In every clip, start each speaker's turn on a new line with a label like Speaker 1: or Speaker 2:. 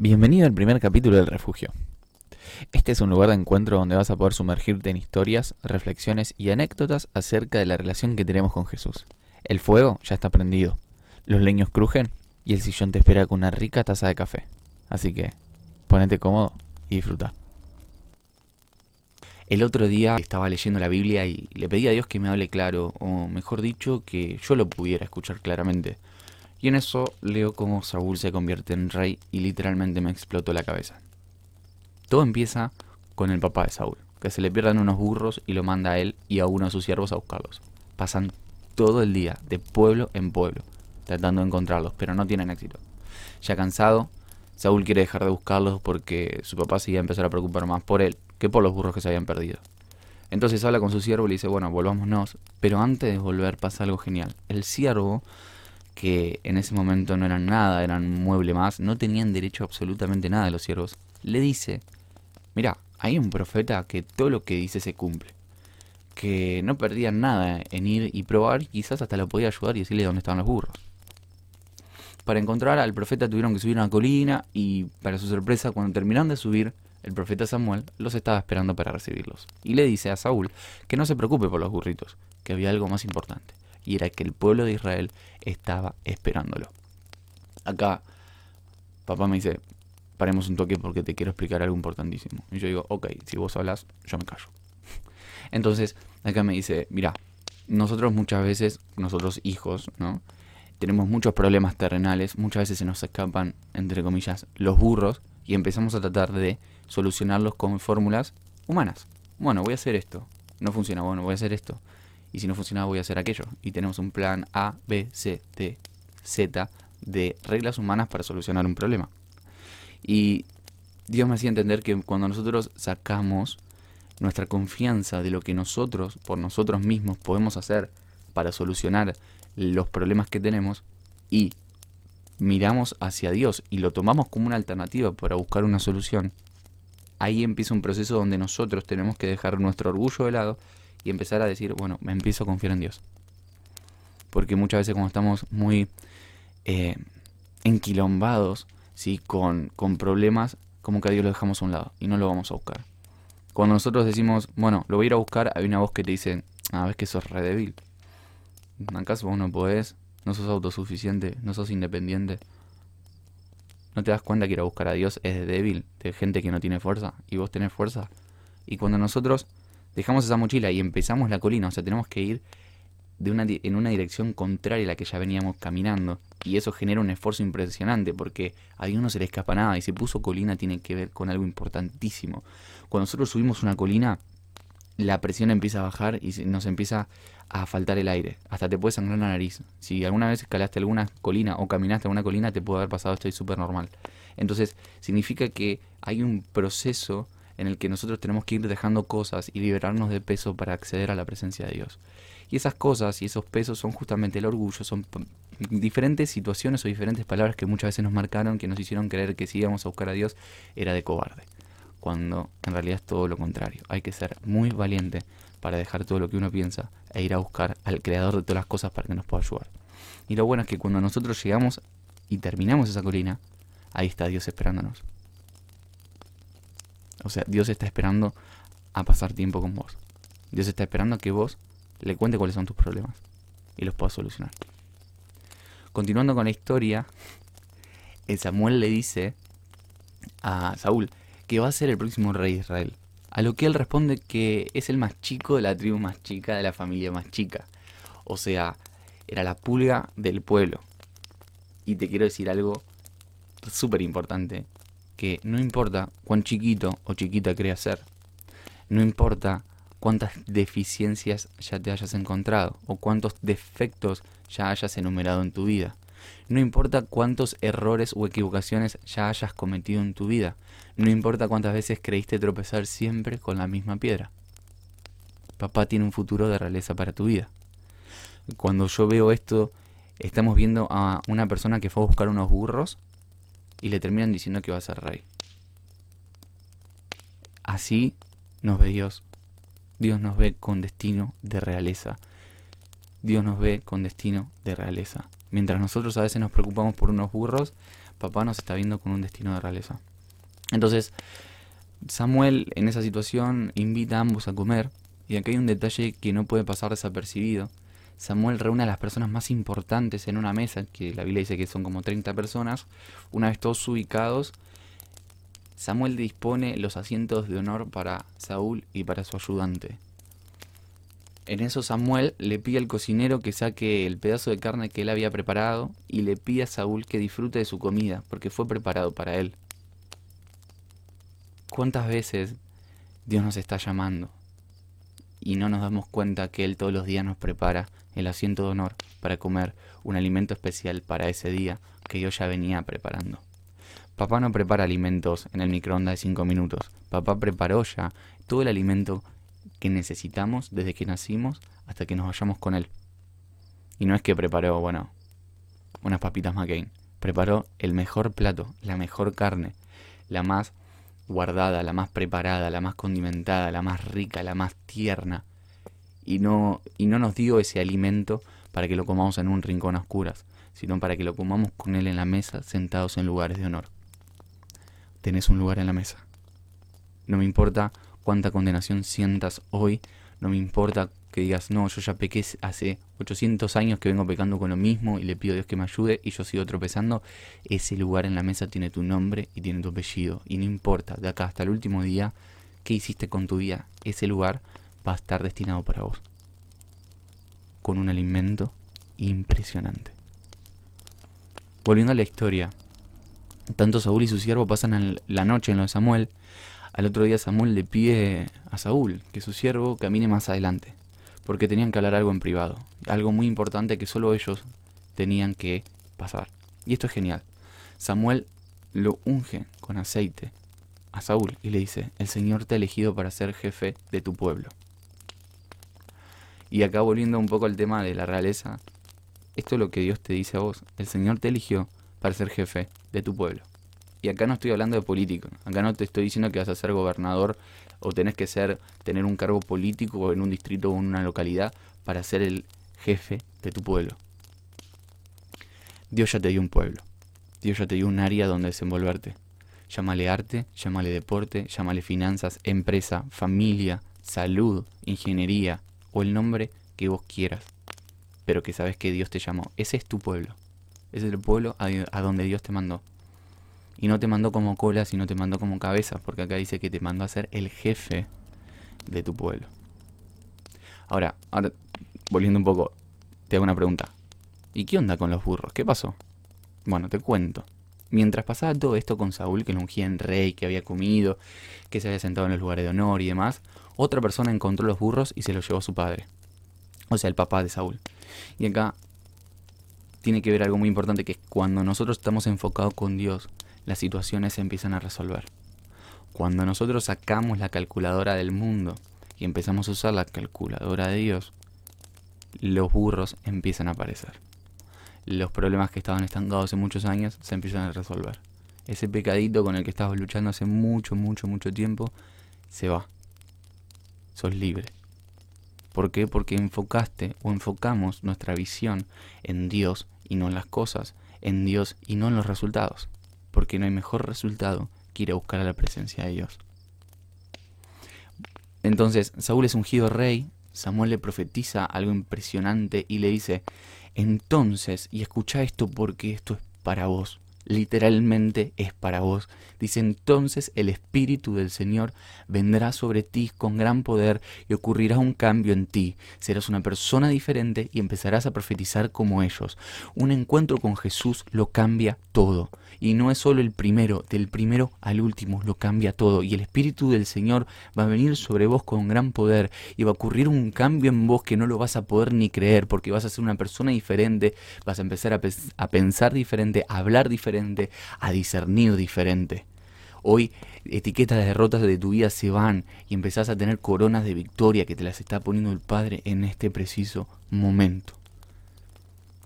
Speaker 1: Bienvenido al primer capítulo del refugio. Este es un lugar de encuentro donde vas a poder sumergirte en historias, reflexiones y anécdotas acerca de la relación que tenemos con Jesús. El fuego ya está prendido, los leños crujen y el sillón te espera con una rica taza de café. Así que, ponete cómodo y disfruta. El otro día estaba leyendo la Biblia y le pedí a Dios que me hable claro, o mejor dicho, que yo lo pudiera escuchar claramente. Y en eso leo cómo Saúl se convierte en rey y literalmente me explotó la cabeza. Todo empieza con el papá de Saúl, que se le pierdan unos burros y lo manda a él y a uno de sus siervos a buscarlos. Pasan todo el día, de pueblo en pueblo, tratando de encontrarlos, pero no tienen éxito. Ya cansado, Saúl quiere dejar de buscarlos porque su papá se iba a empezar a preocupar más por él que por los burros que se habían perdido. Entonces habla con su siervo y le dice, bueno, volvámonos, pero antes de volver pasa algo genial. El siervo que en ese momento no eran nada, eran mueble más, no tenían derecho a absolutamente nada de los siervos, le dice, mira, hay un profeta que todo lo que dice se cumple, que no perdían nada en ir y probar, quizás hasta lo podía ayudar y decirle dónde estaban los burros. Para encontrar al profeta tuvieron que subir una colina y para su sorpresa cuando terminaron de subir, el profeta Samuel los estaba esperando para recibirlos. Y le dice a Saúl que no se preocupe por los burritos, que había algo más importante y era que el pueblo de Israel estaba esperándolo. Acá, papá me dice, paremos un toque porque te quiero explicar algo importantísimo. Y yo digo, ok, si vos hablas, yo me callo. Entonces, acá me dice, mira, nosotros muchas veces, nosotros hijos, ¿no? Tenemos muchos problemas terrenales, muchas veces se nos escapan, entre comillas, los burros y empezamos a tratar de solucionarlos con fórmulas humanas. Bueno, voy a hacer esto. No funciona, bueno, voy a hacer esto y si no funciona voy a hacer aquello. Y tenemos un plan A, B, C, D, Z de reglas humanas para solucionar un problema. Y Dios me hacía entender que cuando nosotros sacamos nuestra confianza de lo que nosotros, por nosotros mismos, podemos hacer para solucionar los problemas que tenemos y miramos hacia Dios y lo tomamos como una alternativa para buscar una solución, ahí empieza un proceso donde nosotros tenemos que dejar nuestro orgullo de lado y empezar a decir, bueno, me empiezo a confiar en Dios. Porque muchas veces cuando estamos muy eh, enquilombados, ¿sí? Con, con problemas, como que a Dios lo dejamos a un lado y no lo vamos a buscar. Cuando nosotros decimos, bueno, lo voy a ir a buscar, hay una voz que te dice, ah, ves que sos re débil. ¿Acaso vos no podés? ¿No sos autosuficiente? ¿No sos independiente? ¿No te das cuenta que ir a buscar a Dios es débil, de gente que no tiene fuerza? ¿Y vos tenés fuerza? Y cuando nosotros dejamos esa mochila y empezamos la colina, o sea, tenemos que ir de una, en una dirección contraria a la que ya veníamos caminando. Y eso genera un esfuerzo impresionante porque a Dios no se le escapa nada y si puso colina tiene que ver con algo importantísimo. Cuando nosotros subimos una colina, la presión empieza a bajar y nos empieza a faltar el aire. Hasta te puede sangrar la nariz. Si alguna vez escalaste alguna colina o caminaste alguna colina, te puede haber pasado esto y súper normal. Entonces, significa que hay un proceso en el que nosotros tenemos que ir dejando cosas y liberarnos de peso para acceder a la presencia de Dios. Y esas cosas y esos pesos son justamente el orgullo, son diferentes situaciones o diferentes palabras que muchas veces nos marcaron, que nos hicieron creer que si íbamos a buscar a Dios era de cobarde, cuando en realidad es todo lo contrario. Hay que ser muy valiente para dejar todo lo que uno piensa e ir a buscar al creador de todas las cosas para que nos pueda ayudar. Y lo bueno es que cuando nosotros llegamos y terminamos esa colina, ahí está Dios esperándonos. O sea, Dios está esperando a pasar tiempo con vos. Dios está esperando a que vos le cuente cuáles son tus problemas y los puedas solucionar. Continuando con la historia, Samuel le dice a Saúl que va a ser el próximo rey de Israel. A lo que él responde que es el más chico de la tribu más chica, de la familia más chica. O sea, era la pulga del pueblo. Y te quiero decir algo súper importante que no importa cuán chiquito o chiquita creas ser, no importa cuántas deficiencias ya te hayas encontrado o cuántos defectos ya hayas enumerado en tu vida. No importa cuántos errores o equivocaciones ya hayas cometido en tu vida. No importa cuántas veces creíste tropezar siempre con la misma piedra. Papá tiene un futuro de realeza para tu vida. Cuando yo veo esto, estamos viendo a una persona que fue a buscar unos burros y le terminan diciendo que va a ser rey. Así nos ve Dios. Dios nos ve con destino de realeza. Dios nos ve con destino de realeza. Mientras nosotros a veces nos preocupamos por unos burros, papá nos está viendo con un destino de realeza. Entonces, Samuel en esa situación invita a ambos a comer, y aquí hay un detalle que no puede pasar desapercibido. Samuel reúne a las personas más importantes en una mesa, que la Biblia dice que son como 30 personas, una vez todos ubicados, Samuel dispone los asientos de honor para Saúl y para su ayudante. En eso Samuel le pide al cocinero que saque el pedazo de carne que él había preparado y le pide a Saúl que disfrute de su comida, porque fue preparado para él. ¿Cuántas veces Dios nos está llamando y no nos damos cuenta que Él todos los días nos prepara el asiento de honor para comer un alimento especial para ese día que Dios ya venía preparando? Papá no prepara alimentos en el microondas de 5 minutos. Papá preparó ya todo el alimento que necesitamos desde que nacimos hasta que nos vayamos con él. Y no es que preparó, bueno, unas papitas McCain. Preparó el mejor plato, la mejor carne, la más guardada, la más preparada, la más condimentada, la más rica, la más tierna. Y no, y no nos dio ese alimento para que lo comamos en un rincón a oscuras, sino para que lo comamos con él en la mesa, sentados en lugares de honor. Tenés un lugar en la mesa. No me importa cuánta condenación sientas hoy, no me importa que digas, no, yo ya pequé hace 800 años que vengo pecando con lo mismo y le pido a Dios que me ayude y yo sigo tropezando, ese lugar en la mesa tiene tu nombre y tiene tu apellido. Y no importa, de acá hasta el último día, qué hiciste con tu vida, ese lugar va a estar destinado para vos. Con un alimento impresionante. Volviendo a la historia, tanto Saúl y su siervo pasan la noche en lo de Samuel al otro día Samuel le pide a Saúl que su siervo camine más adelante, porque tenían que hablar algo en privado, algo muy importante que solo ellos tenían que pasar. Y esto es genial. Samuel lo unge con aceite a Saúl y le dice, el Señor te ha elegido para ser jefe de tu pueblo. Y acá volviendo un poco al tema de la realeza, esto es lo que Dios te dice a vos, el Señor te eligió para ser jefe de tu pueblo. Y acá no estoy hablando de político, acá no te estoy diciendo que vas a ser gobernador o tenés que ser tener un cargo político en un distrito o en una localidad para ser el jefe de tu pueblo. Dios ya te dio un pueblo. Dios ya te dio un área donde desenvolverte. Llámale arte, llámale deporte, llámale finanzas, empresa, familia, salud, ingeniería o el nombre que vos quieras. Pero que sabes que Dios te llamó. Ese es tu pueblo. Ese es el pueblo a donde Dios te mandó. Y no te mandó como cola, sino te mandó como cabeza, porque acá dice que te mandó a ser el jefe de tu pueblo. Ahora, ahora, volviendo un poco, te hago una pregunta. ¿Y qué onda con los burros? ¿Qué pasó? Bueno, te cuento. Mientras pasaba todo esto con Saúl, que lo ungía en rey, que había comido, que se había sentado en los lugares de honor y demás, otra persona encontró los burros y se los llevó a su padre. O sea, el papá de Saúl. Y acá tiene que ver algo muy importante, que es cuando nosotros estamos enfocados con Dios, las situaciones se empiezan a resolver. Cuando nosotros sacamos la calculadora del mundo y empezamos a usar la calculadora de Dios, los burros empiezan a aparecer. Los problemas que estaban estancados hace muchos años se empiezan a resolver. Ese pecadito con el que estabas luchando hace mucho, mucho, mucho tiempo, se va. Sos libre. ¿Por qué? Porque enfocaste o enfocamos nuestra visión en Dios y no en las cosas, en Dios y no en los resultados porque no hay mejor resultado que ir a buscar a la presencia de Dios. Entonces, Saúl es ungido rey, Samuel le profetiza algo impresionante y le dice, entonces, y escucha esto porque esto es para vos, literalmente es para vos. Dice entonces el Espíritu del Señor vendrá sobre ti con gran poder y ocurrirá un cambio en ti. Serás una persona diferente y empezarás a profetizar como ellos. Un encuentro con Jesús lo cambia todo. Y no es solo el primero, del primero al último lo cambia todo. Y el Espíritu del Señor va a venir sobre vos con gran poder y va a ocurrir un cambio en vos que no lo vas a poder ni creer porque vas a ser una persona diferente, vas a empezar a, pensar diferente, a hablar diferente, a discernir diferente. Hoy etiquetas de derrotas de tu vida se van y empezás a tener coronas de victoria que te las está poniendo el Padre en este preciso momento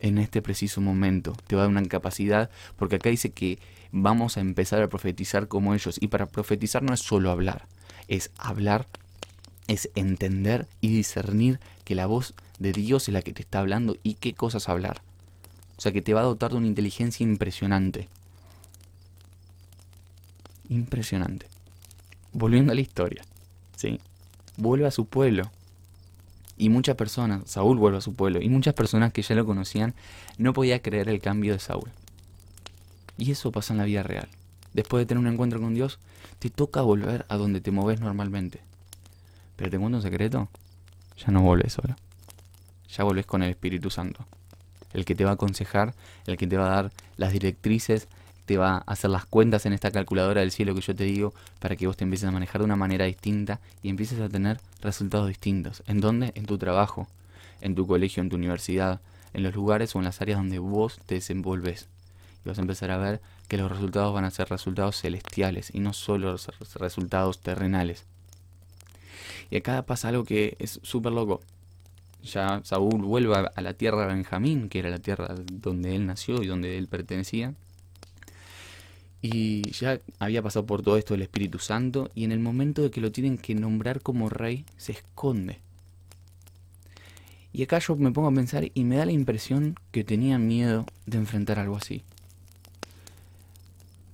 Speaker 1: en este preciso momento. Te va a dar una capacidad, porque acá dice que vamos a empezar a profetizar como ellos. Y para profetizar no es solo hablar, es hablar, es entender y discernir que la voz de Dios es la que te está hablando y qué cosas hablar. O sea que te va a dotar de una inteligencia impresionante. Impresionante. Volviendo a la historia, ¿sí? Vuelve a su pueblo. Y muchas personas, Saúl vuelve a su pueblo, y muchas personas que ya lo conocían no podían creer el cambio de Saúl. Y eso pasa en la vida real. Después de tener un encuentro con Dios, te toca volver a donde te moves normalmente. Pero te cuento un secreto, ya no vuelves solo. Ya volvés con el Espíritu Santo. El que te va a aconsejar, el que te va a dar las directrices, te va a hacer las cuentas en esta calculadora del cielo que yo te digo para que vos te empieces a manejar de una manera distinta y empieces a tener resultados distintos. ¿En dónde? En tu trabajo, en tu colegio, en tu universidad, en los lugares o en las áreas donde vos te desenvolves. Y vas a empezar a ver que los resultados van a ser resultados celestiales y no solo resultados terrenales. Y acá pasa algo que es súper loco. Ya Saúl vuelve a la tierra de Benjamín, que era la tierra donde él nació y donde él pertenecía. Y ya había pasado por todo esto el Espíritu Santo y en el momento de que lo tienen que nombrar como rey, se esconde. Y acá yo me pongo a pensar y me da la impresión que tenía miedo de enfrentar algo así.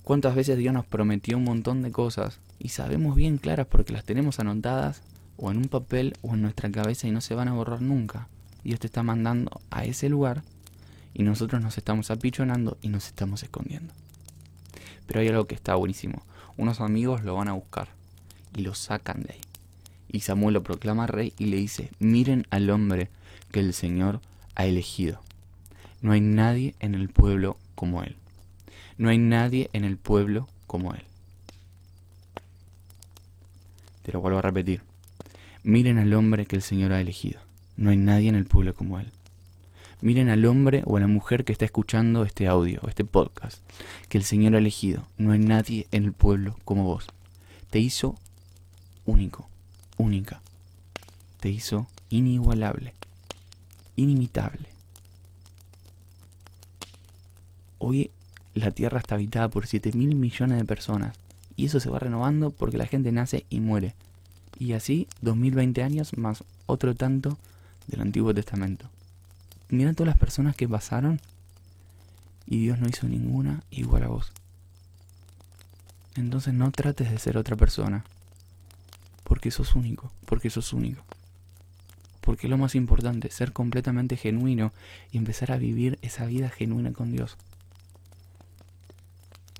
Speaker 1: ¿Cuántas veces Dios nos prometió un montón de cosas y sabemos bien claras porque las tenemos anotadas o en un papel o en nuestra cabeza y no se van a borrar nunca? Dios te está mandando a ese lugar y nosotros nos estamos apichonando y nos estamos escondiendo. Pero hay algo que está buenísimo. Unos amigos lo van a buscar y lo sacan de ahí. Y Samuel lo proclama rey y le dice, miren al hombre que el Señor ha elegido. No hay nadie en el pueblo como él. No hay nadie en el pueblo como él. Te lo vuelvo a repetir. Miren al hombre que el Señor ha elegido. No hay nadie en el pueblo como él. Miren al hombre o a la mujer que está escuchando este audio, este podcast, que el Señor ha elegido. No hay nadie en el pueblo como vos. Te hizo único, única. Te hizo inigualable, inimitable. Hoy la Tierra está habitada por 7 mil millones de personas y eso se va renovando porque la gente nace y muere. Y así 2020 años más otro tanto del Antiguo Testamento mira todas las personas que pasaron y Dios no hizo ninguna igual a vos. Entonces no trates de ser otra persona, porque sos único, porque sos único. Porque lo más importante, ser completamente genuino y empezar a vivir esa vida genuina con Dios.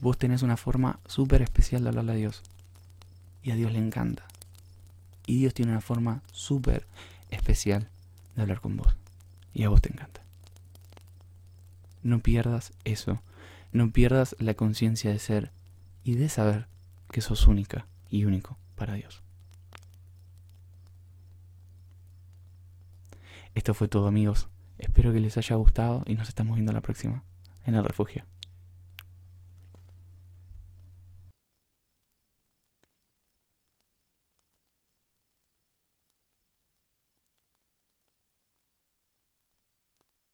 Speaker 1: Vos tenés una forma súper especial de hablarle a Dios. Y a Dios le encanta. Y Dios tiene una forma súper especial de hablar con vos y a vos te encanta. No pierdas eso, no pierdas la conciencia de ser y de saber que sos única y único para Dios. Esto fue todo amigos, espero que les haya gustado y nos estamos viendo la próxima en el refugio.